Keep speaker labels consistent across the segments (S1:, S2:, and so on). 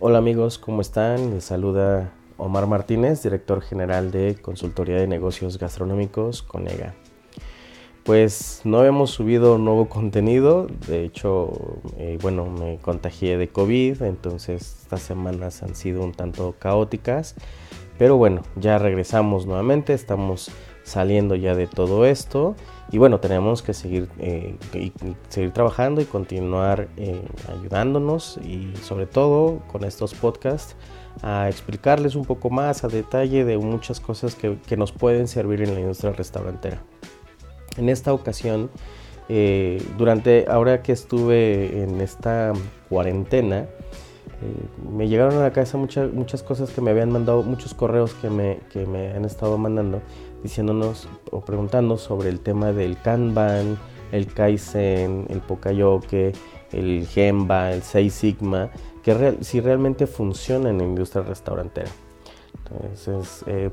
S1: Hola amigos, ¿cómo están? Les saluda Omar Martínez, director general de Consultoría de Negocios Gastronómicos Conega. Pues no hemos subido nuevo contenido, de hecho, eh, bueno, me contagié de COVID, entonces estas semanas han sido un tanto caóticas, pero bueno, ya regresamos nuevamente, estamos saliendo ya de todo esto. Y bueno, tenemos que seguir, eh, seguir trabajando y continuar eh, ayudándonos. Y sobre todo con estos podcasts a explicarles un poco más a detalle de muchas cosas que, que nos pueden servir en la industria restaurantera. En esta ocasión, eh, durante ahora que estuve en esta cuarentena, me llegaron a la cabeza muchas, muchas cosas que me habían mandado, muchos correos que me, que me han estado mandando diciéndonos o preguntando sobre el tema del Kanban, el Kaizen, el Pokayoke, el Gemba, el Seis Sigma, que si realmente funciona en la industria restaurantera. Entonces, eh,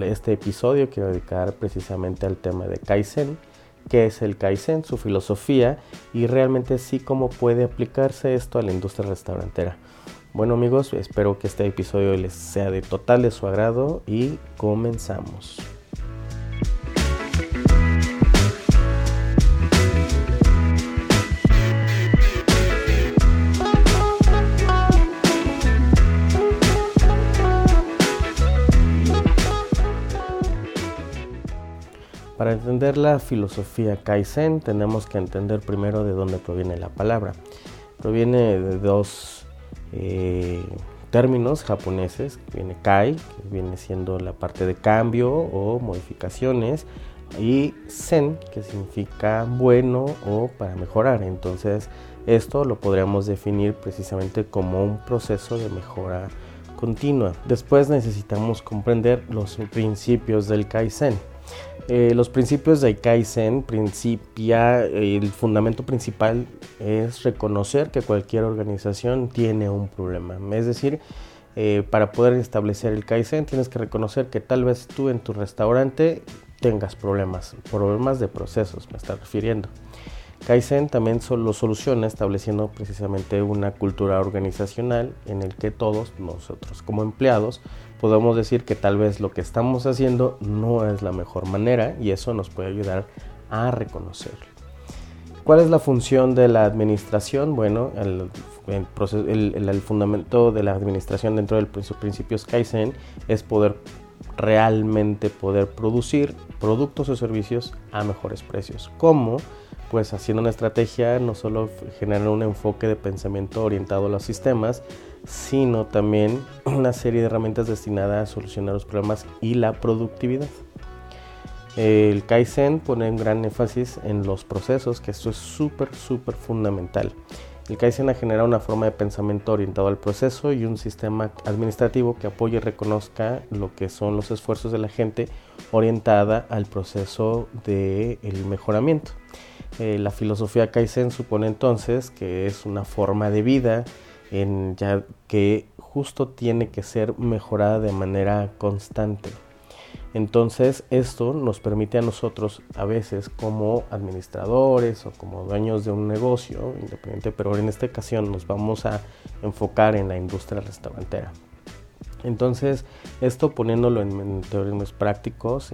S1: este episodio quiero dedicar precisamente al tema de Kaizen, qué es el Kaizen, su filosofía y realmente sí cómo puede aplicarse esto a la industria restaurantera. Bueno amigos, espero que este episodio les sea de total de su agrado y comenzamos. Para entender la filosofía Kaizen tenemos que entender primero de dónde proviene la palabra. Proviene de dos eh, términos japoneses, viene Kai, que viene siendo la parte de cambio o modificaciones, y Zen, que significa bueno o para mejorar. Entonces esto lo podríamos definir precisamente como un proceso de mejora continua. Después necesitamos comprender los principios del Kaizen. Eh, los principios de Kaizen principia, el fundamento principal es reconocer que cualquier organización tiene un problema. Es decir, eh, para poder establecer el Kaizen tienes que reconocer que tal vez tú en tu restaurante tengas problemas, problemas de procesos, me está refiriendo. Kaizen también lo soluciona estableciendo precisamente una cultura organizacional en el que todos nosotros como empleados podemos decir que tal vez lo que estamos haciendo no es la mejor manera y eso nos puede ayudar a reconocerlo. ¿Cuál es la función de la administración? Bueno, el, el, fundamento de la administración dentro del principio Kaizen es poder realmente poder producir productos o servicios a mejores precios. ¿Cómo? Pues haciendo una estrategia no solo generar un enfoque de pensamiento orientado a los sistemas, sino también una serie de herramientas destinadas a solucionar los problemas y la productividad. El Kaizen pone un gran énfasis en los procesos, que esto es súper, súper fundamental. El Kaizen ha generado una forma de pensamiento orientado al proceso y un sistema administrativo que apoye y reconozca lo que son los esfuerzos de la gente orientada al proceso de mejoramiento. Eh, la filosofía Kaizen supone entonces que es una forma de vida en ya que justo tiene que ser mejorada de manera constante. Entonces esto nos permite a nosotros a veces como administradores o como dueños de un negocio independiente, pero en esta ocasión nos vamos a enfocar en la industria restaurantera. Entonces, esto poniéndolo en, términos prácticos,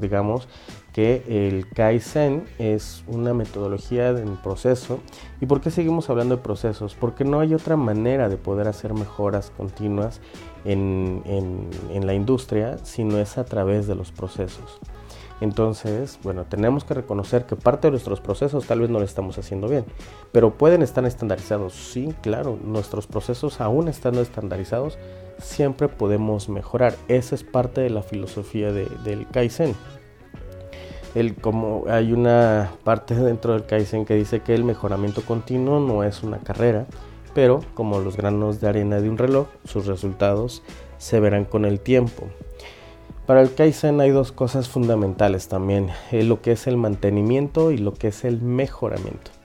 S1: digamos que el Kaizen es una metodología del proceso. ¿Y por qué seguimos hablando de procesos? Porque no hay otra manera de poder hacer mejoras continuas en, en la industria si no es a través de los procesos. Entonces, bueno, tenemos que reconocer que parte de nuestros procesos tal vez no lo estamos haciendo bien, pero pueden estar estandarizados. Sí, claro, nuestros procesos aún estando estandarizados siempre podemos mejorar. Esa es parte de la filosofía del Kaizen. El, como hay una parte dentro del Kaizen que dice que el mejoramiento continuo no es una carrera, pero como los granos de arena de un reloj, sus resultados se verán con el tiempo. Para el Kaizen hay dos cosas fundamentales también, eh, lo que es el mantenimiento y lo que es el mejoramiento.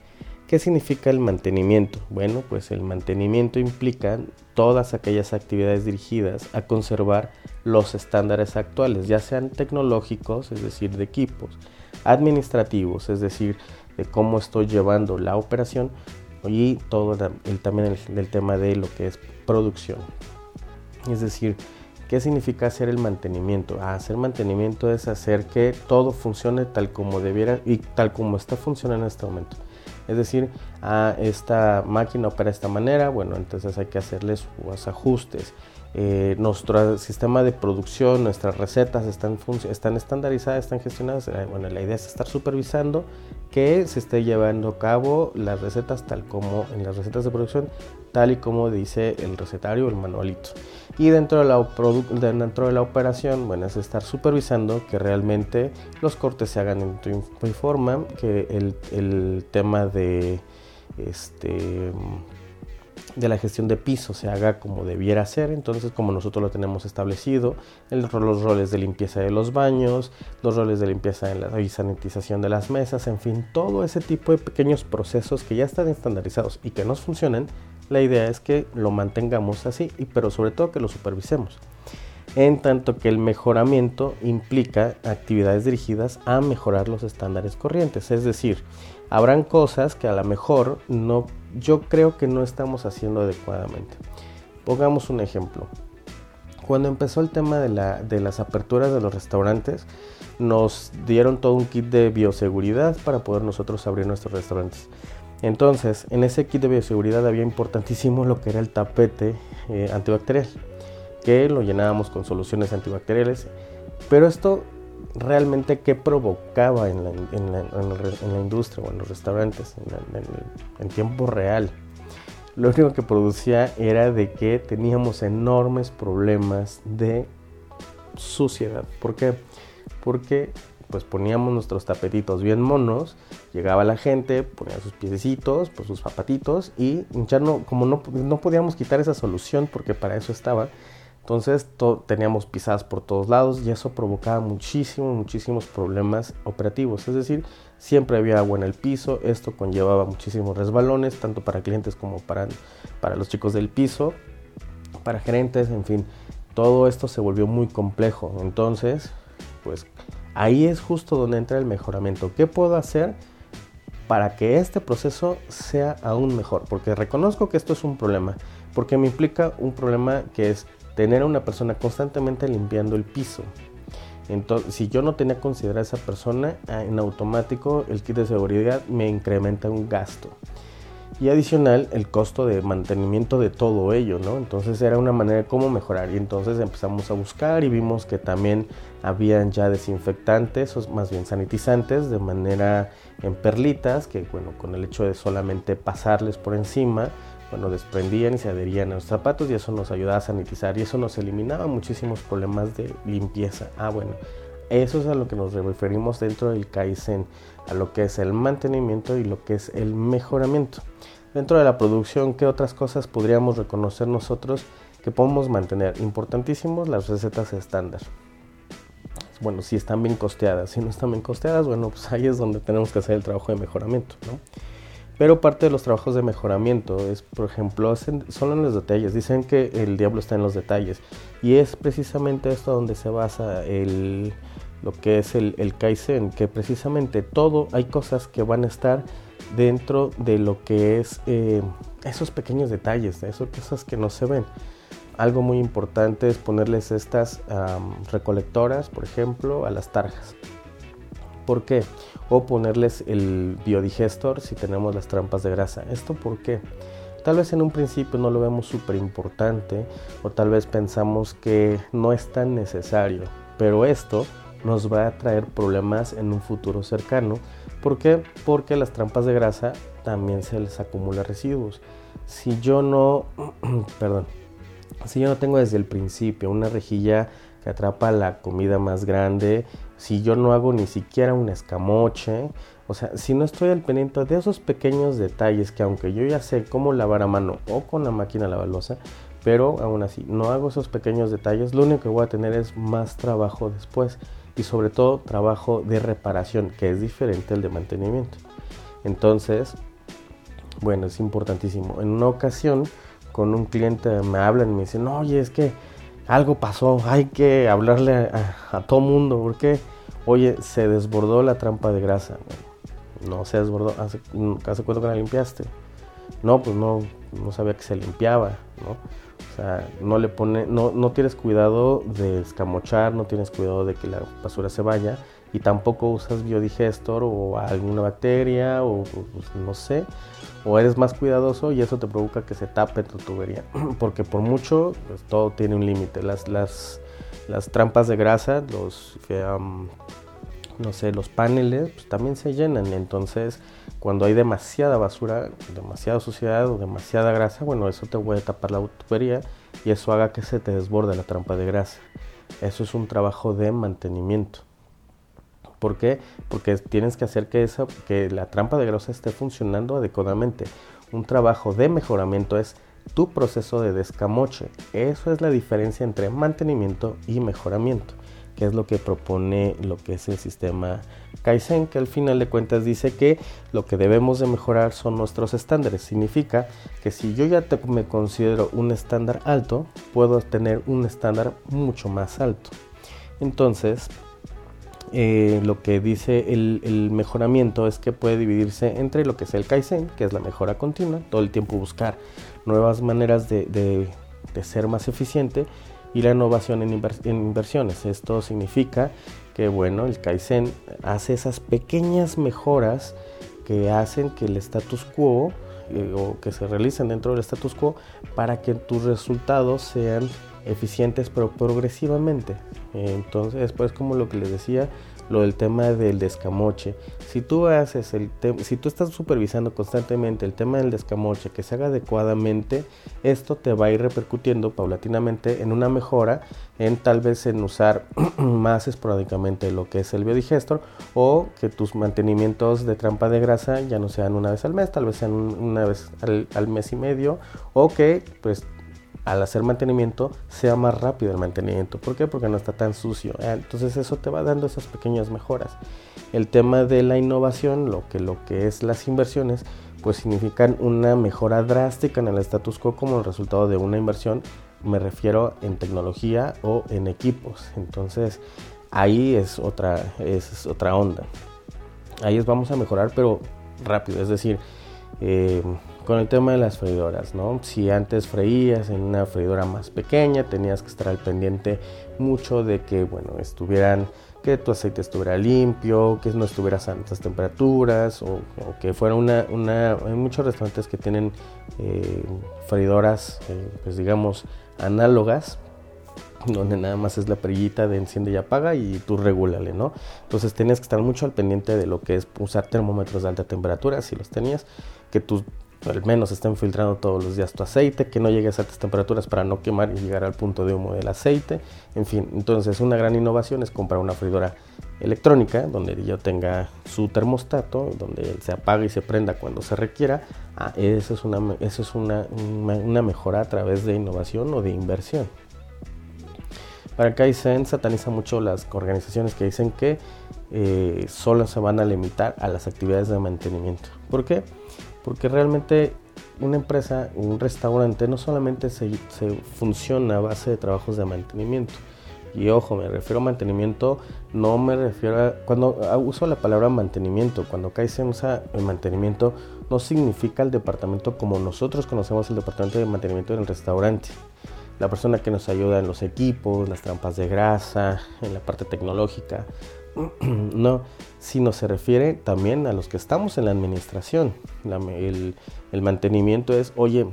S1: ¿Qué significa el mantenimiento? Bueno, pues el mantenimiento implica todas aquellas actividades dirigidas a conservar los estándares actuales, ya sean tecnológicos, es decir, de equipos, administrativos, es decir, de cómo estoy llevando la operación, y todo el, también el, tema de lo que es producción. Es decir, ¿qué significa hacer el mantenimiento? Ah, hacer mantenimiento es hacer que todo funcione tal como debiera y tal como está funcionando en este momento. Es decir, a esta máquina opera de esta manera, bueno, entonces hay que hacerle sus ajustes. Eh, nuestro sistema de producción, nuestras recetas están, están estandarizadas, están gestionadas. Eh, bueno, la idea es estar supervisando que se esté llevando a cabo las recetas tal como en las recetas de producción, tal y como dice el recetario, el manualito. Y dentro de la, dentro de la operación, bueno, es estar supervisando que realmente los cortes se hagan en tiempo forma, que el, el tema de este de la gestión de piso se haga como debiera ser, entonces como nosotros lo tenemos establecido, los roles de limpieza de los baños, los roles de limpieza en la y sanitización de las mesas, en fin, todo ese tipo de pequeños procesos que ya están estandarizados y que nos funcionan, la idea es que lo mantengamos así, pero sobre todo que lo supervisemos. En tanto que el mejoramiento implica actividades dirigidas a mejorar los estándares corrientes, es decir, habrán cosas que a lo mejor no yo creo que no estamos haciendo adecuadamente. Pongamos un ejemplo. Cuando empezó el tema de, las aperturas de los restaurantes, nos dieron todo un kit de bioseguridad para poder nosotros abrir nuestros restaurantes. Entonces, en ese kit de bioseguridad había importantísimo lo que era el tapete eh, antibacterial, que lo llenábamos con soluciones antibacteriales. Pero esto realmente qué provocaba en la, industria o en los restaurantes en, tiempo real. Lo único que producía era de que teníamos enormes problemas de suciedad. ¿Por qué? Porque pues poníamos nuestros tapetitos bien monos, llegaba la gente, ponía sus piececitos, pues sus zapatitos y ya no, como no, no podíamos quitar esa solución porque para eso estaba, entonces teníamos pisadas por todos lados y eso provocaba muchísimos, muchísimos problemas operativos. Es decir, siempre había agua en el piso, esto conllevaba muchísimos resbalones, tanto para clientes como para, para los chicos del piso, para gerentes, en fin. Todo esto se volvió muy complejo. Entonces, pues ahí es justo donde entra el mejoramiento. ¿Qué puedo hacer para que este proceso sea aún mejor? Porque reconozco que esto es un problema, porque me implica un problema que es tener a una persona constantemente limpiando el piso. Entonces, si yo no tenía considerada esa persona, ah, en automático el kit de seguridad me incrementa un gasto. Y adicional, el costo de mantenimiento de todo ello, ¿no? Entonces era una manera de cómo mejorar. Y entonces empezamos a buscar y vimos que también habían ya desinfectantes, o más bien sanitizantes, de manera en perlitas, que bueno, con el hecho de solamente pasarles por encima, bueno, desprendían y se adherían a los zapatos y eso nos ayudaba a sanitizar y eso nos eliminaba muchísimos problemas de limpieza. Ah, bueno, eso es a lo que nos referimos dentro del Kaizen, a lo que es el mantenimiento y lo que es el mejoramiento. Dentro de la producción, ¿qué otras cosas podríamos reconocer nosotros que podemos mantener? Importantísimos las recetas estándar. Bueno, si están bien costeadas, si no están bien costeadas, bueno, pues ahí es donde tenemos que hacer el trabajo de mejoramiento, ¿no? Pero parte de los trabajos de mejoramiento es, por ejemplo, son en los detalles. Dicen que el diablo está en los detalles. Y es precisamente esto donde se basa el, lo que es el, Kaizen, que precisamente todo, hay cosas que van a estar dentro de lo que es eh, esos pequeños detalles, esas cosas que no se ven. Algo muy importante es ponerles estas recolectoras, por ejemplo, a las tarjas. ¿Por qué? O ponerles el biodigestor si tenemos las trampas de grasa. ¿Esto por qué? Tal vez en un principio no lo vemos súper importante o tal vez pensamos que no es tan necesario, pero esto nos va a traer problemas en un futuro cercano. ¿Por qué? Porque las trampas de grasa también se les acumula residuos. Si yo no, perdón, si yo no tengo desde el principio una rejilla que atrapa la comida más grande, si yo no hago ni siquiera un escamoche, o sea, si no estoy al pendiente de esos pequeños detalles que aunque yo ya sé cómo lavar a mano o con la máquina lavalosa, pero aún así no hago esos pequeños detalles, lo único que voy a tener es más trabajo después y sobre todo trabajo de reparación, que es diferente al de mantenimiento. Entonces, bueno, es importantísimo. En una ocasión con un cliente me hablan y me dicen, oye, es que algo pasó, hay que hablarle a, todo mundo, porque, oye, se desbordó la trampa de grasa. No se desbordó, hace, hace cuánto que la limpiaste. No, pues no, no sabía que se limpiaba, ¿no? O sea, no le pone, no, no tienes cuidado de escamochar, no tienes cuidado de que la basura se vaya y tampoco usas biodigestor o alguna bacteria o, pues, no sé, o eres más cuidadoso y eso te provoca que se tape tu tubería, porque por mucho pues, todo tiene un límite. Las, las, las trampas de grasa, los, no sé, los paneles, pues también se llenan, entonces cuando hay demasiada basura, demasiada suciedad o demasiada grasa, bueno, eso te puede tapar la tubería y eso haga que se te desborde la trampa de grasa. Eso es un trabajo de mantenimiento. ¿Por qué? Porque tienes que hacer que, esa, que la trampa de grasa esté funcionando adecuadamente. Un trabajo de mejoramiento es tu proceso de descamoche. Eso es la diferencia entre mantenimiento y mejoramiento, que es lo que propone lo que es el sistema Kaizen, que al final de cuentas dice que lo que debemos de mejorar son nuestros estándares. Significa que si yo ya me considero un estándar alto, puedo tener un estándar mucho más alto. Entonces, eh, lo que dice el, mejoramiento es que puede dividirse entre lo que es el Kaizen, que es la mejora continua, todo el tiempo buscar nuevas maneras de, ser más eficiente, y la innovación en, inversiones. Esto significa que bueno, el Kaizen hace esas pequeñas mejoras que hacen que el status quo eh, o que se realicen dentro del status quo para que tus resultados sean eficientes pero progresivamente. Entonces, pues como lo que les decía, lo del tema del descamoche. Si tú haces el si tú estás supervisando constantemente el tema del descamoche que se haga adecuadamente, esto te va a ir repercutiendo paulatinamente en una mejora en tal vez en usar más esporádicamente lo que es el biodigestor o que tus mantenimientos de trampa de grasa ya no sean una vez al mes, tal vez sean una vez al, al mes y medio o que pues al hacer mantenimiento sea más rápido el mantenimiento. ¿Por qué? Porque no está tan sucio. Ah, entonces eso te va dando esas pequeñas mejoras. El tema de la innovación, lo que, lo que es las inversiones, pues significan una mejora drástica en el status quo como resultado de una inversión. Me refiero en tecnología o en equipos. Entonces ahí es otra, es otra onda. Ahí es vamos a mejorar, pero rápido. Es decir, eh, con el tema de las freidoras, ¿no? Si antes freías en una freidora más pequeña, tenías que estar al pendiente mucho de que, bueno, estuvieran, que tu aceite estuviera limpio, que no estuvieras a altas temperaturas, o, que fuera una, una, hay muchos restaurantes que tienen eh, freidoras, eh, pues digamos, análogas, donde nada más es la perillita de enciende y apaga y tú regúlale, ¿no? Entonces tenías que estar mucho al pendiente de lo que es usar termómetros de alta temperatura, si los tenías, que tus al menos estén filtrando todos los días tu aceite, que no llegues a altas temperaturas para no quemar y llegar al punto de humo del aceite. En fin, entonces una gran innovación es comprar una freidora electrónica donde yo tenga su termostato, donde se apague y se prenda cuando se requiera. Ah, eso es, una, eso es una, mejora a través de innovación o de inversión. Para Kaizen sataniza mucho las organizaciones que dicen que eh, solo se van a limitar a las actividades de mantenimiento. ¿Por qué? Porque realmente una empresa, un restaurante, no solamente se, funciona a base de trabajos de mantenimiento. Y ojo, me refiero a mantenimiento, no me refiero a... Cuando uso la palabra mantenimiento, cuando Kaizen usa el mantenimiento, no significa el departamento como nosotros conocemos el departamento de mantenimiento en el restaurante. La persona que nos ayuda en los equipos, las trampas de grasa, en la parte tecnológica. no, sino se refiere también a los que estamos en la administración. el, mantenimiento es, oye,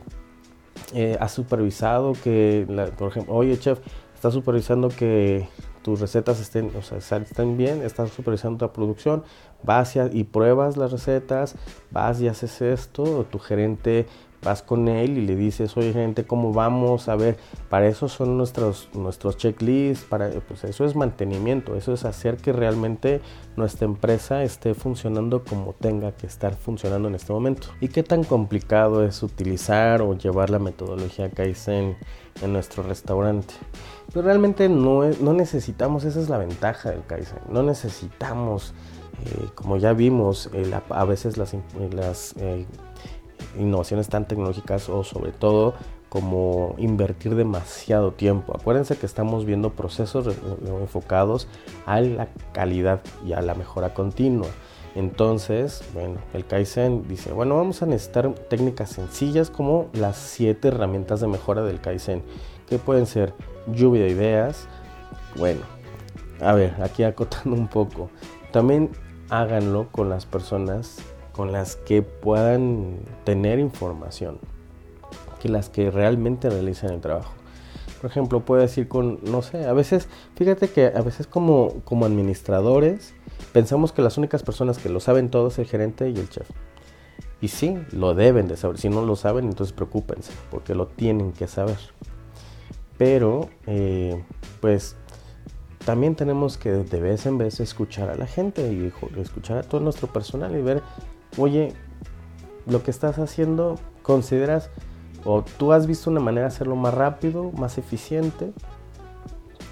S1: eh, has supervisado que, por ejemplo, oye, chef, estás supervisando que tus recetas estén, o sea, estén bien, estás supervisando tu producción, vas y pruebas las recetas, vas y haces esto, tu gerente vas con él y le dices, oye gente, ¿cómo vamos? A ver, para eso son nuestros, nuestros checklists, para, pues eso es mantenimiento, eso es hacer que realmente nuestra empresa esté funcionando como tenga que estar funcionando en este momento. ¿Y qué tan complicado es utilizar o llevar la metodología Kaizen en nuestro restaurante? Pero realmente no, no necesitamos, esa es la ventaja del Kaizen, no necesitamos, eh, como ya vimos, a veces las, las eh, innovaciones tan tecnológicas o sobre todo como invertir demasiado tiempo. Acuérdense que estamos viendo procesos enfocados a la calidad y a la mejora continua. Entonces, bueno, el Kaizen dice, bueno, vamos a necesitar técnicas sencillas como las siete herramientas de mejora del Kaizen, que pueden ser lluvia de ideas. Bueno, a ver, aquí acotando un poco. También háganlo con las personas con las que puedan tener información, que las que realmente realicen el trabajo. Por ejemplo, puedo decir con, no sé, a veces, fíjate que a veces como, como administradores pensamos que las únicas personas que lo saben todo es el gerente y el chef. Y sí, lo deben de saber. Si no lo saben, entonces preocúpense, porque lo tienen que saber. Pero, eh, pues, también tenemos que de vez en vez escuchar a la gente y escuchar a todo nuestro personal y ver, oye, lo que estás haciendo, consideras o tú has visto una manera de hacerlo más rápido, más eficiente.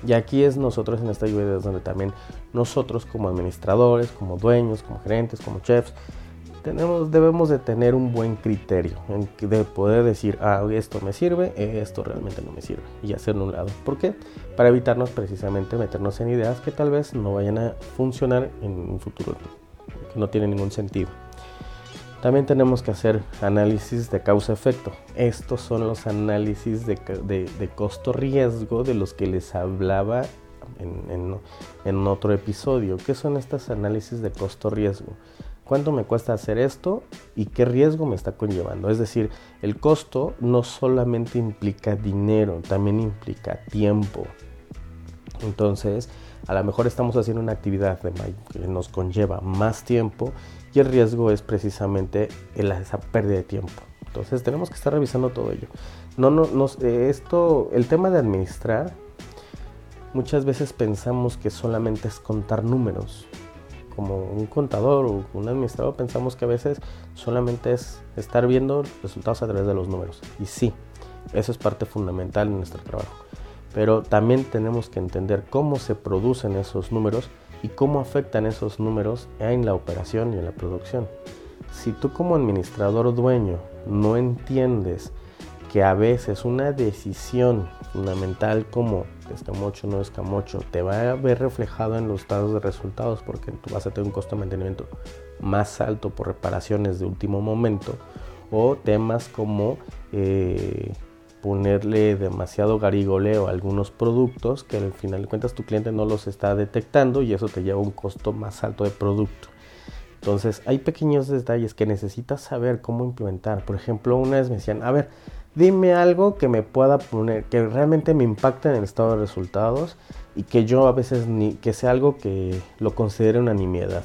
S1: Y aquí es nosotros en esta lluvia donde también nosotros como administradores, como dueños, como gerentes, como chefs, tenemos, debemos de tener un buen criterio de poder decir, ah, esto me sirve, esto realmente no me sirve y hacerlo un lado. ¿Por qué? Para evitarnos precisamente meternos en ideas que tal vez no vayan a funcionar en un futuro, que no tiene ningún sentido. También tenemos que hacer análisis de causa-efecto. Estos son los análisis de, costo-riesgo de los que les hablaba en, otro episodio. ¿Qué son estos análisis de costo-riesgo? ¿Cuánto me cuesta hacer esto y qué riesgo me está conllevando? Es decir, el costo no solamente implica dinero, también implica tiempo. Entonces, a lo mejor estamos haciendo una actividad que nos conlleva más tiempo y el riesgo es precisamente esa pérdida de tiempo. Entonces tenemos que estar revisando todo ello. No, no, esto, el tema de administrar, muchas veces pensamos que solamente es contar números. Como un contador o un administrador pensamos que a veces solamente es estar viendo resultados a través de los números. Y sí, eso es parte fundamental en nuestro trabajo. Pero también tenemos que entender cómo se producen esos números y cómo afectan esos números en la operación y en la producción. Si tú como administrador o dueño no entiendes que a veces una decisión fundamental como escamocho no escamocho te va a ver reflejado en los estados de resultados porque tú vas a tener un costo de mantenimiento más alto por reparaciones de último momento o temas como eh, ponerle demasiado garigoleo a algunos productos que al final de cuentas tu cliente no los está detectando y eso te lleva a un costo más alto de producto. Entonces hay pequeños detalles que necesitas saber cómo implementar. Por ejemplo, una vez me decían, a ver, dime algo que me pueda poner, que realmente me impacte en el estado de resultados y que yo a veces ni, que sea algo que lo considere una nimiedad.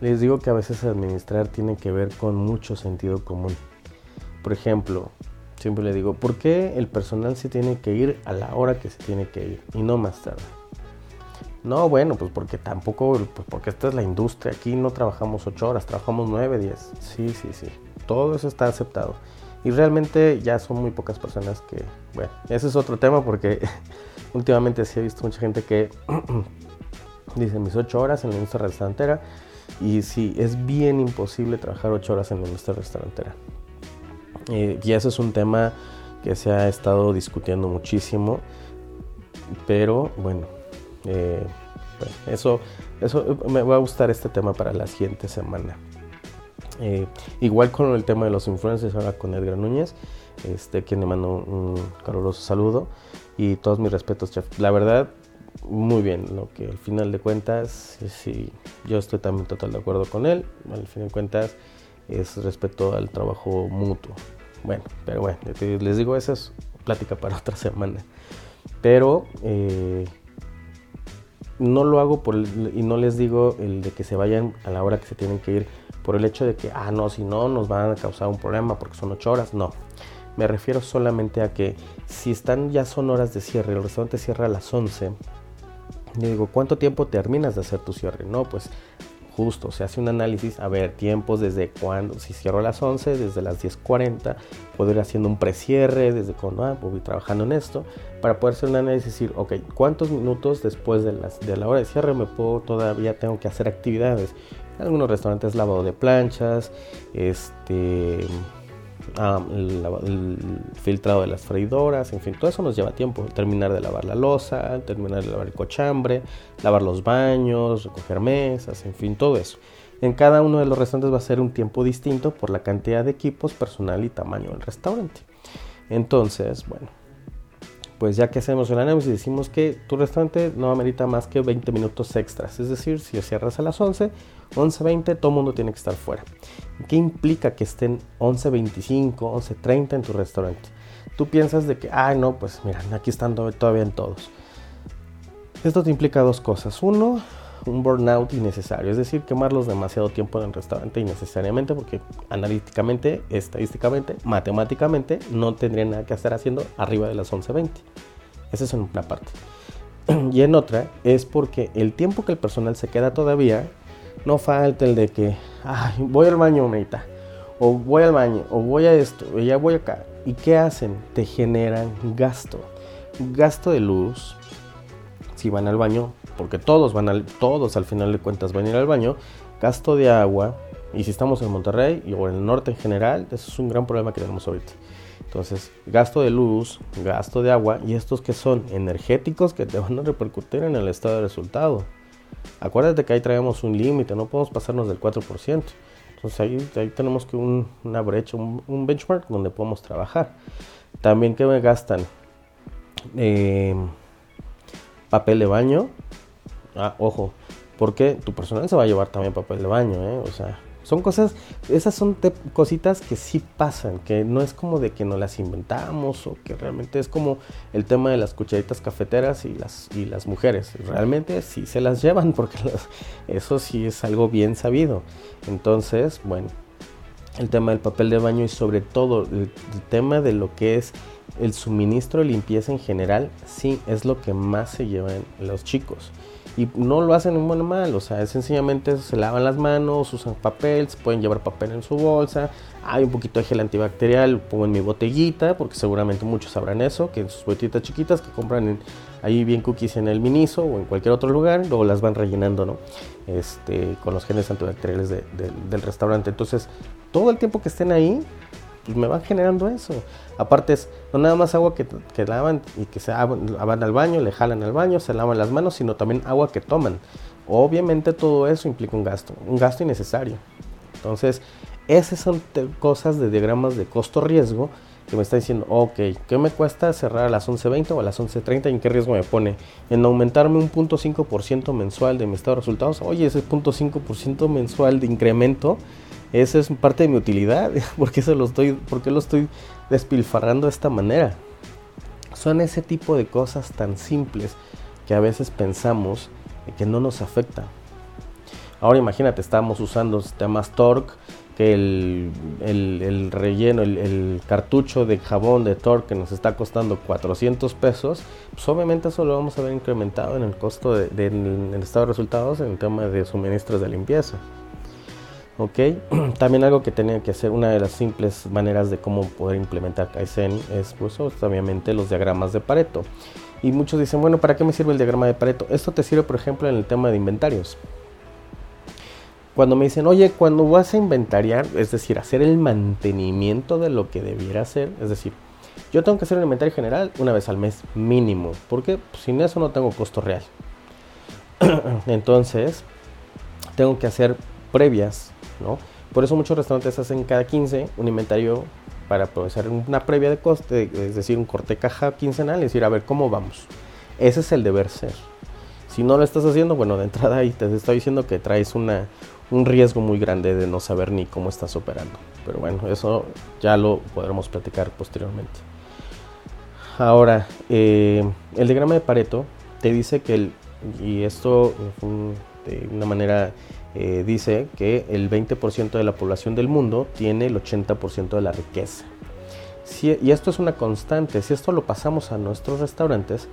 S1: Les digo que a veces administrar tiene que ver con mucho sentido común. Por ejemplo, Siempre le digo, ¿por qué el personal se tiene que ir a la hora que se tiene que ir y no más tarde? No, bueno, pues porque tampoco, pues porque esta es la industria, aquí no trabajamos 8 horas, trabajamos 9, 10. Sí, sí, sí, todo eso está aceptado. Y realmente ya son muy pocas personas que, bueno, ese es otro tema porque últimamente sí he visto mucha gente que dice mis 8 horas en la industria restaurantera y sí, es bien imposible trabajar 8 horas en la industria restaurantera. Eh, y eso es un tema que se ha estado discutiendo muchísimo, pero bueno, eh, eso, eso me va a gustar este tema para la siguiente semana. Eh, igual con el tema de los influencers, ahora con Edgar Núñez, este, quien le mando un caluroso saludo y todos mis respetos, chef. La verdad, muy bien, lo que al final de cuentas, sí, yo estoy también total de acuerdo con él, al final de cuentas es respecto al trabajo mutuo. Bueno, pero bueno, les digo, esa es plática para otra semana. Pero eh, no lo hago por y no les digo el de que se vayan a la hora que se tienen que ir por el hecho de que, ah, no, si no, nos van a causar un problema porque son ocho horas. No, me refiero solamente a que si están ya son horas de cierre, el restaurante cierra a las 11. Yo digo, ¿cuánto tiempo terminas de hacer tu cierre? No, pues justo, se hace un análisis, a ver, tiempos desde cuando, si cierro a las 11, desde las 10.40, puedo ir haciendo un precierre, desde cuando ah, voy trabajando en esto, para poder hacer un análisis y decir, ok, ¿cuántos minutos después de, las, de la hora de cierre me puedo, todavía tengo que hacer actividades? Algunos restaurantes lavado de planchas, este, ah, el, filtrado de las freidoras, en fin, todo eso nos lleva tiempo. Terminar de lavar la losa, terminar de lavar el cochambre, lavar los baños, recoger mesas, en fin, todo eso. En cada uno de los restaurantes va a ser un tiempo distinto por la cantidad de equipos, personal y tamaño del restaurante. Entonces, bueno, pues ya que hacemos el análisis decimos que tu restaurante no amerita más que 20 minutos extras. Es decir, si cierras a las 11, 11.20, todo el mundo tiene que estar fuera. ¿Qué implica que estén 11.25, 11.30 en tu restaurante? Tú piensas de que, ay no, pues mira, aquí están todavía en todos. Esto te implica dos cosas. Uno, un burnout innecesario, es decir, quemarlos demasiado tiempo en el restaurante innecesariamente porque analíticamente, estadísticamente, matemáticamente no tendrían nada que estar haciendo arriba de las 11.20. Esa es una parte. Y en otra es porque el tiempo que el personal se queda todavía, no falta el de que, ay, voy al baño, meita, o voy al baño, o voy a esto, o ya voy acá. ¿Y qué hacen? Te generan gasto. Gasto de luz, si van al baño, porque todos van al, todos al final de cuentas van a ir al baño, gasto de agua, y si estamos en Monterrey o en el norte en general, eso es un gran problema que tenemos ahorita. Entonces, gasto de luz, gasto de agua y estos que son energéticos que te van a repercutir en el estado de resultado. Acuérdate que ahí traemos un límite, no podemos pasarnos del 4%. Entonces ahí, ahí tenemos que un, una brecha, un, benchmark donde podemos trabajar. También que me gastan eh, papel de baño, Ah, ojo, porque tu personal se va a llevar también papel de baño, ¿eh? O sea, son cosas, esas son cositas que sí pasan, que no es como de que no las inventamos o que realmente es como el tema de las cucharitas cafeteras y las, y las mujeres. Realmente sí se las llevan porque eso sí es algo bien sabido. Entonces, bueno, el tema del papel de baño y sobre todo el tema de lo que es el suministro de limpieza en general, sí es lo que más se llevan los chicos y no lo hacen en mal, o sea, sencillamente se lavan las manos, usan papel, se pueden llevar papel en su bolsa, hay un poquito de gel antibacterial, pongo en mi botellita, porque seguramente muchos sabrán eso, que en sus botellitas chiquitas que compran ahí bien cookies en el Miniso o en cualquier otro lugar, luego las van rellenando, ¿no? Este, con los geles antibacteriales del restaurante. Entonces, todo el tiempo que estén ahí, pues me van generando eso. Aparte es no nada más agua que, que lavan y que se van al baño, le jalan al baño, se lavan las manos, sino también agua que toman. Obviamente todo eso implica un gasto, un gasto innecesario. Entonces, esas son cosas de diagramas de costo-riesgo que me está diciendo, ok, ¿qué me cuesta cerrar a las 11.20 o a las 11.30 y en qué riesgo me pone? En aumentarme un 0.5% mensual de mi estado de resultados. Oye, ese 0.5% mensual de incremento esa es parte de mi utilidad. ¿Por qué, lo, estoy, ¿Por lo estoy despilfarrando de esta manera? Son ese tipo de cosas tan simples que a veces pensamos que no nos afecta. Ahora imagínate, estamos usando sistemas Torque, que el, el, relleno, el, cartucho de jabón de Torque que nos está costando 400 pesos, pues obviamente eso lo vamos a ver incrementado en el costo de, estado de resultados en el tema de suministros de limpieza. ¿Ok? También algo que tenía que hacer, una de las simples maneras de cómo poder implementar Kaizen es pues obviamente los diagramas de Pareto. Y muchos dicen, bueno, ¿para qué me sirve el diagrama de Pareto? Esto te sirve, por ejemplo, en el tema de inventarios. Cuando me dicen, oye, cuando vas a inventariar, es decir, hacer el mantenimiento de lo que debiera hacer, es decir, yo tengo que hacer un inventario general una vez al mes mínimo, porque pues, sin eso no tengo costo real. Entonces, tengo que hacer previas por eso muchos restaurantes hacen cada 15 un inventario para hacer una previa de coste, es decir, un corte caja quincenal y decir, a ver, ¿cómo vamos? Ese es el deber ser. Si no lo estás haciendo, bueno, de entrada ahí te estoy diciendo que traes una, un riesgo muy grande de no saber ni cómo estás operando. Pero bueno, eso ya lo podremos platicar posteriormente. Ahora, eh, el diagrama de Pareto te dice que el, y esto de una manera eh, dice que el 20% de la población del mundo tiene el 80% de la riqueza. y esto es una constante, si esto lo pasamos a nuestros restaurantes,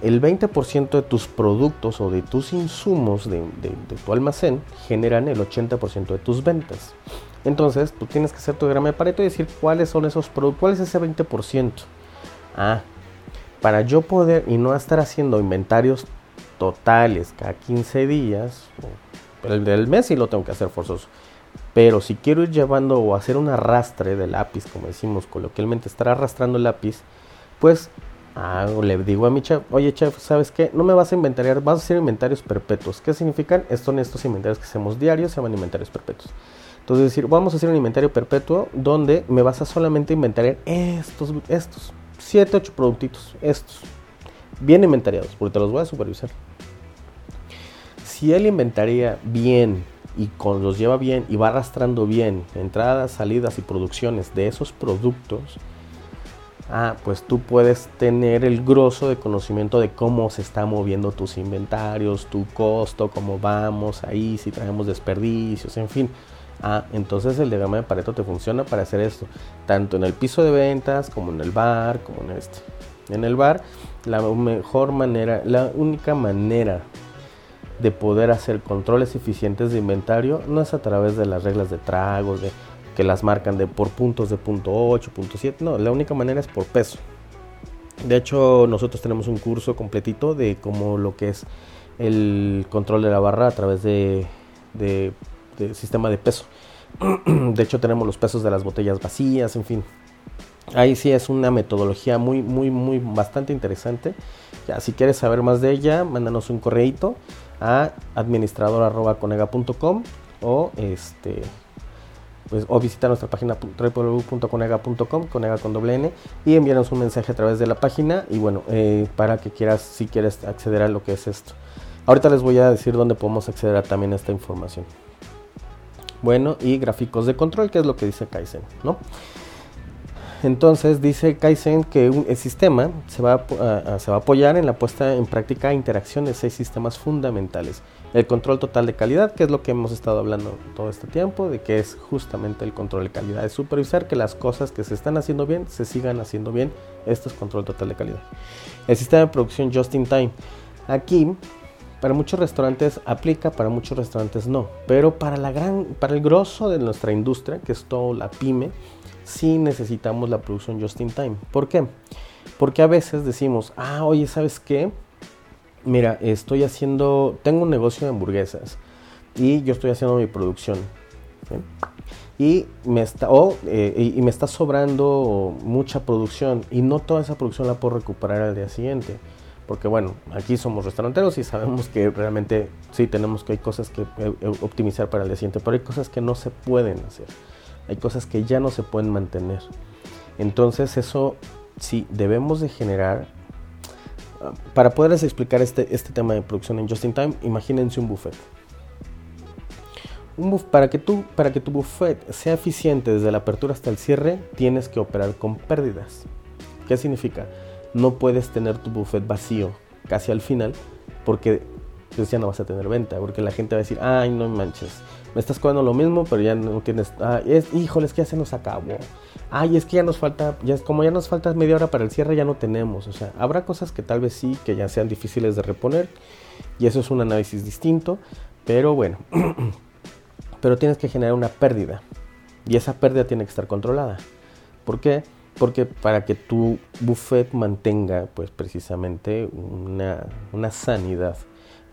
S1: el 20% de tus productos o de tus insumos de, tu almacén generan el 80% de tus ventas. Entonces, tú tienes que hacer tu diagrama de Pareto y decir cuáles son esos productos, cuál es ese 20%. Ah, para yo poder y no estar haciendo inventarios totales cada 15 días el del mes sí lo tengo que hacer forzoso. Pero si quiero ir llevando o hacer un arrastre de lápiz, como decimos coloquialmente, estar arrastrando el lápiz, pues le digo a mi chef, oye chef, ¿sabes qué? No me vas a inventariar, vas a hacer inventarios perpetuos. ¿Qué significan? Estos son estos inventarios que hacemos diarios, se llaman inventarios perpetuos. Entonces decir, vamos a hacer un inventario perpetuo donde me vas a solamente inventariar estos, estos, 7, 8 productitos, estos, bien inventariados, porque te los voy a supervisar. Si él inventaría bien y con, los lleva bien y va arrastrando bien entradas, salidas y producciones de esos productos, ah, pues tú puedes tener el grosso de conocimiento de cómo se está moviendo tus inventarios, tu costo, cómo vamos ahí, si traemos desperdicios, en fin. Ah, entonces el diagrama de Pareto te funciona para hacer esto, tanto en el piso de ventas como en el bar, como en este. En el bar, la mejor manera, la única manera de poder hacer controles eficientes de inventario no es a través de las reglas de tragos, de que las marcan de por puntos de punto 8, punto 7. No, la única manera es por peso. De hecho, nosotros tenemos un curso completito de cómo lo que es el control de la barra a través de, de, sistema de peso. De hecho, tenemos los pesos de las botellas vacías, en fin. Ahí sí es una metodología muy, muy, muy bastante interesante. Ya, si quieres saber más de ella, mándanos un correíto a administrador.conega.com o este pues, o visitar nuestra página www.conega.com, conega con doble N, y enviarnos un mensaje a través de la página y bueno, eh, para que quieras, si quieres acceder a lo que es esto. Ahorita les voy a decir dónde podemos acceder a también esta información. Bueno, y gráficos de control, que es lo que dice Kaizen, ¿no? Entonces dice Kaizen que el sistema se va, a, apoyar en la puesta en práctica de interacción de seis sistemas fundamentales. El control total de calidad, que es lo que hemos estado hablando todo este tiempo, de que es justamente el control de calidad, es supervisar que las cosas que se están haciendo bien se sigan haciendo bien. Esto es control total de calidad. El sistema de producción just in time. Aquí para muchos restaurantes aplica, para muchos restaurantes no. Pero para, la gran, para el grosso de nuestra industria, que es todo la pyme, sí necesitamos la producción just in time. ¿Por qué? Porque a veces decimos, ah, oye, ¿sabes qué? Mira, estoy haciendo, tengo un negocio de hamburguesas y yo estoy haciendo mi producción. Y me, está, eh, y me está sobrando mucha producción y no toda esa producción la puedo recuperar al día siguiente. Porque bueno, aquí somos restauranteros y sabemos que realmente sí tenemos que hay cosas que eh, optimizar para el día siguiente, pero hay cosas que no se pueden hacer hay cosas que ya no se pueden mantener. Entonces eso sí debemos de generar, ah, para poderles explicar este, este tema de producción en Just in Time, imagínense un buffet. Un para, que tú, para que tu buffet sea eficiente desde la apertura hasta el cierre, tienes que operar con pérdidas. ¿Qué significa? No puedes tener tu buffet vacío casi al final porque pues ya no vas a tener venta, porque la gente va a decir, ay, no manches, me estás cobrando lo mismo, pero ya no tienes, ah, es, híjole, es que ya se nos acabó, ay, es que ya nos falta, ya como ya nos falta media hora para el cierre, ya no tenemos, o sea, habrá cosas que tal vez sí, que ya sean difíciles de reponer, y eso es un análisis distinto, pero bueno, pero tienes que generar una pérdida, y esa pérdida tiene que estar controlada, ¿por qué? Porque para que tu buffet mantenga, pues precisamente una, una sanidad,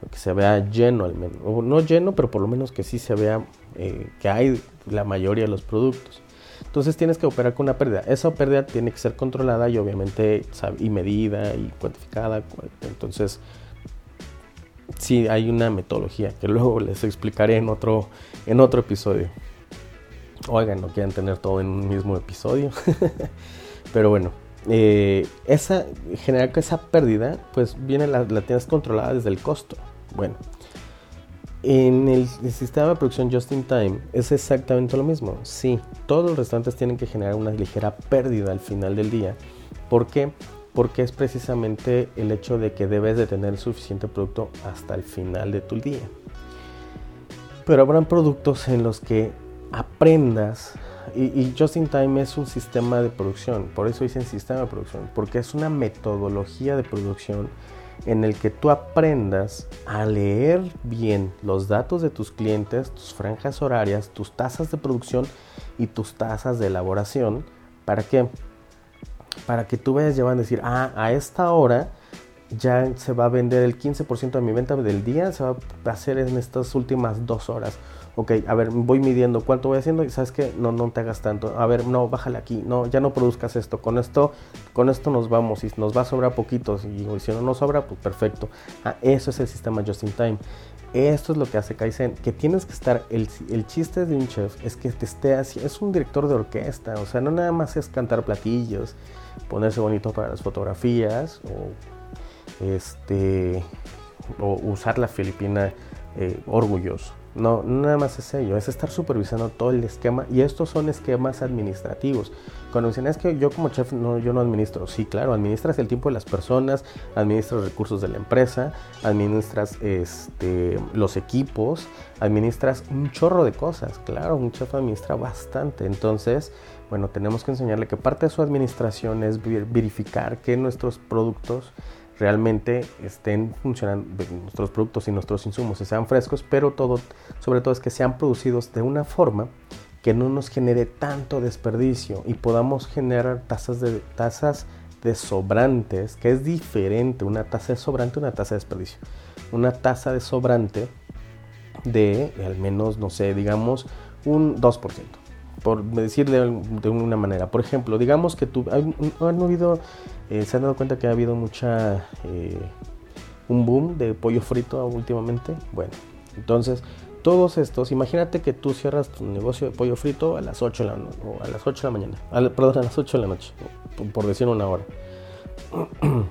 S1: que se vea lleno al menos, o no lleno, pero por lo menos que sí se vea eh, que hay la mayoría de los productos. Entonces tienes que operar con una pérdida. Esa pérdida tiene que ser controlada y obviamente y medida y cuantificada. Entonces sí hay una metodología que luego les explicaré en otro, en otro episodio. Oigan, no quieren tener todo en un mismo episodio. pero bueno, eh, esa, generar que esa pérdida, pues viene la, la tienes controlada desde el costo. Bueno, en el, sistema de producción just in time es exactamente lo mismo. Sí, todos los restaurantes tienen que generar una ligera pérdida al final del día. ¿Por qué? Porque es precisamente el hecho de que debes de tener suficiente producto hasta el final de tu día. Pero habrán productos en los que aprendas y, y, Just in Time es un sistema de producción, por eso dicen sistema de producción, porque es una metodología de producción en el que tú aprendas a leer bien los datos de tus clientes, tus franjas horarias, tus tasas de producción y tus tasas de elaboración. ¿Para qué? Para que tú vayas llevando a decir, ah, a esta hora ya se va a vender el 15% de mi venta del día, se va a hacer en estas últimas dos horas. Ok, a ver, voy midiendo cuánto voy haciendo y sabes que no, no te hagas tanto, a ver, no, bájale aquí, no, ya no produzcas esto, con esto, con esto nos vamos, y nos va a sobrar poquitos, y, si no nos sobra, pues perfecto. Ah, eso es el sistema just in time. Esto es lo que hace Kaizen, que tienes que estar, el, el chiste de un chef es que te esté así, es un director de orquesta, o sea, no nada más es cantar platillos, ponerse bonito para las fotografías, o este, o usar la filipina eh, orgulloso. No, nada más es ello, es estar supervisando todo el esquema y estos son esquemas administrativos. Cuando es que yo como chef no, yo no administro, sí, claro, administras el tiempo de las personas, administras recursos de la empresa, administras este, los equipos, administras un chorro de cosas, claro, un chef administra bastante. Entonces, bueno, tenemos que enseñarle que parte de su administración es verificar que nuestros productos realmente estén funcionando nuestros productos y nuestros insumos sean frescos, pero todo, sobre todo es que sean producidos de una forma que no nos genere tanto desperdicio y podamos generar tasas de tasas de sobrantes, que es diferente una tasa de sobrante una tasa de desperdicio. Una tasa de sobrante de al menos, no sé, digamos un 2% por decir de, una manera. Por ejemplo, digamos que tú, han habido, eh, se han dado cuenta que ha habido mucha, eh, un boom de pollo frito últimamente. Bueno, entonces, todos estos, imagínate que tú cierras tu negocio de pollo frito a las 8 de la, o a las 8 de la mañana, perdón, a las 8 de la noche, por, decir una hora.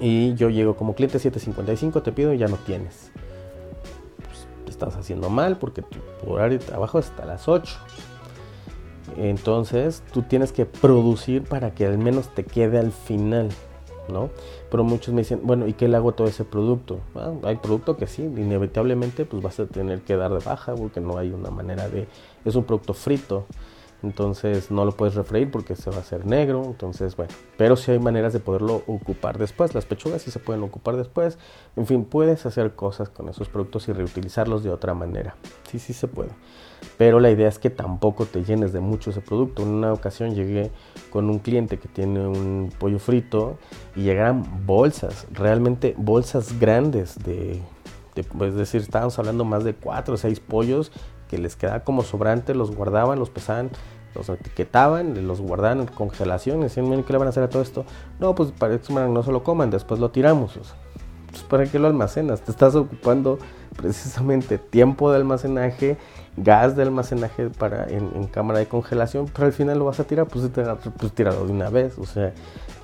S1: y yo llego como cliente 7.55, te pido y ya no tienes. Pues, estás haciendo mal porque tu horario de trabajo es hasta las 8. Entonces tú tienes que producir para que al menos te quede al final, ¿no? Pero muchos me dicen, bueno, ¿y qué le hago a todo ese producto? Ah, hay producto que sí, inevitablemente pues vas a tener que dar de baja porque no hay una manera de... Es un producto frito, entonces no lo puedes refreír porque se va a hacer negro, entonces bueno, pero sí hay maneras de poderlo ocupar después, las pechugas sí se pueden ocupar después, en fin, puedes hacer cosas con esos productos y reutilizarlos de otra manera, sí, sí se puede, pero la idea es que tampoco te llenes de mucho ese producto, en una ocasión llegué con un cliente que tiene un pollo frito y llegaron bolsas, realmente bolsas grandes de, es decir, estábamos hablando más de cuatro o seis pollos que les quedaba como sobrante, los guardaban, los pesaban, los etiquetaban, los guardaban en congelación, decían, ¿qué le van a hacer a todo esto? No, pues para que no se lo coman, después lo tiramos. pues ¿para qué lo almacenas? Te estás ocupando precisamente tiempo de almacenaje, gas de almacenaje para en, cámara de congelación, pero al final lo vas a tirar, pues, pues tíralo de una vez. O sea,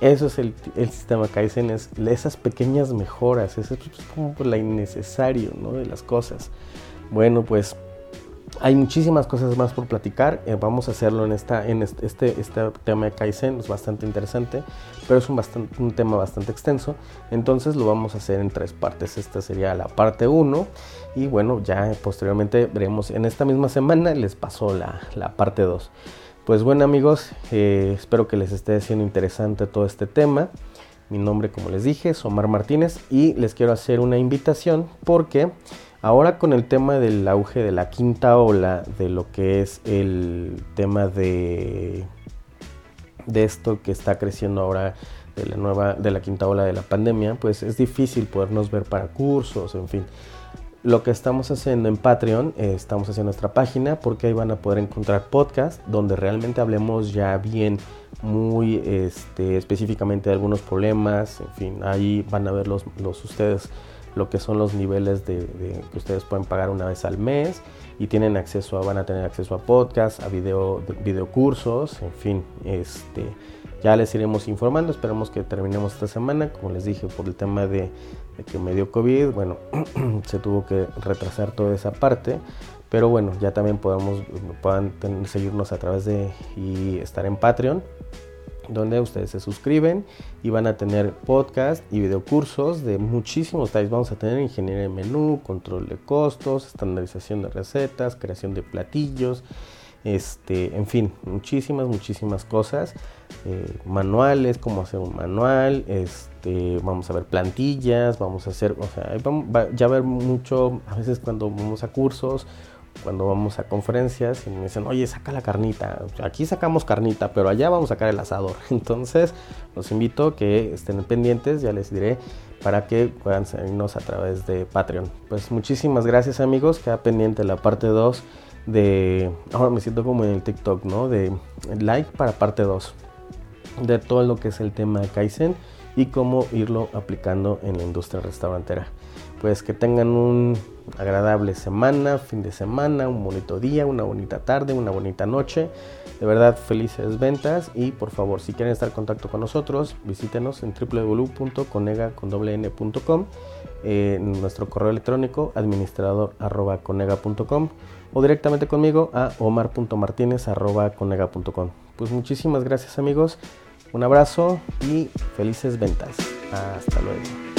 S1: eso es el, el sistema Kaizen, es esas pequeñas mejoras, eso es como la innecesario ¿no? de las cosas. Bueno, pues hay muchísimas cosas más por platicar. Eh, vamos a hacerlo en, esta, en este, este, tema de Kaizen, es bastante interesante, pero es un, bastante, un tema bastante extenso. Entonces lo vamos a hacer en tres partes. Esta sería la parte 1 y bueno, ya posteriormente veremos en esta misma semana les pasó la, la parte 2. Pues bueno amigos, eh, espero que les esté siendo interesante todo este tema. Mi nombre, como les dije, es Omar Martínez y les quiero hacer una invitación porque Ahora con el tema del auge de la quinta ola, de lo que es el tema de, de esto que está creciendo ahora de la nueva, de la quinta ola de la pandemia, pues es difícil podernos ver para cursos, en fin. Lo que estamos haciendo en Patreon, eh, estamos haciendo nuestra página porque ahí van a poder encontrar podcast donde realmente hablemos ya bien, muy este, específicamente de algunos problemas, en fin, ahí van a ver los, los ustedes lo que son los niveles de, que ustedes pueden pagar una vez al mes y tienen acceso a, van a tener acceso a podcast, a video, video cursos, en fin, este, ya les iremos informando, esperamos que terminemos esta semana, como les dije, por el tema de, que me dio COVID, bueno, se tuvo que retrasar toda esa parte, pero bueno, ya también podemos, puedan seguirnos a través de y estar en Patreon donde ustedes se suscriben y van a tener podcast y videocursos de muchísimos detalles. Vamos a tener ingeniería de menú, control de costos, estandarización de recetas, creación de platillos, este, en fin, muchísimas, muchísimas cosas. Eh, manuales, cómo hacer un manual, este, vamos a ver plantillas, vamos a hacer, o sea, ya va a haber mucho, a veces cuando vamos a cursos cuando vamos a conferencias y me dicen, oye, saca la carnita. Aquí sacamos carnita, pero allá vamos a sacar el asador. Entonces, los invito a que estén pendientes, ya les diré, para que puedan seguirnos a través de Patreon. Pues muchísimas gracias amigos, queda pendiente la parte 2 de... Ahora me siento como en el TikTok, ¿no? De like para parte 2 de todo lo que es el tema de Kaizen y cómo irlo aplicando en la industria restaurantera. Pues que tengan un agradable semana, fin de semana, un bonito día, una bonita tarde, una bonita noche. De verdad, felices ventas y por favor, si quieren estar en contacto con nosotros, visítenos en www.conega.com, en nuestro correo electrónico administrador.conega.com o directamente conmigo a omar.martinez.conega.com. Pues muchísimas gracias amigos, un abrazo y felices ventas. Hasta luego.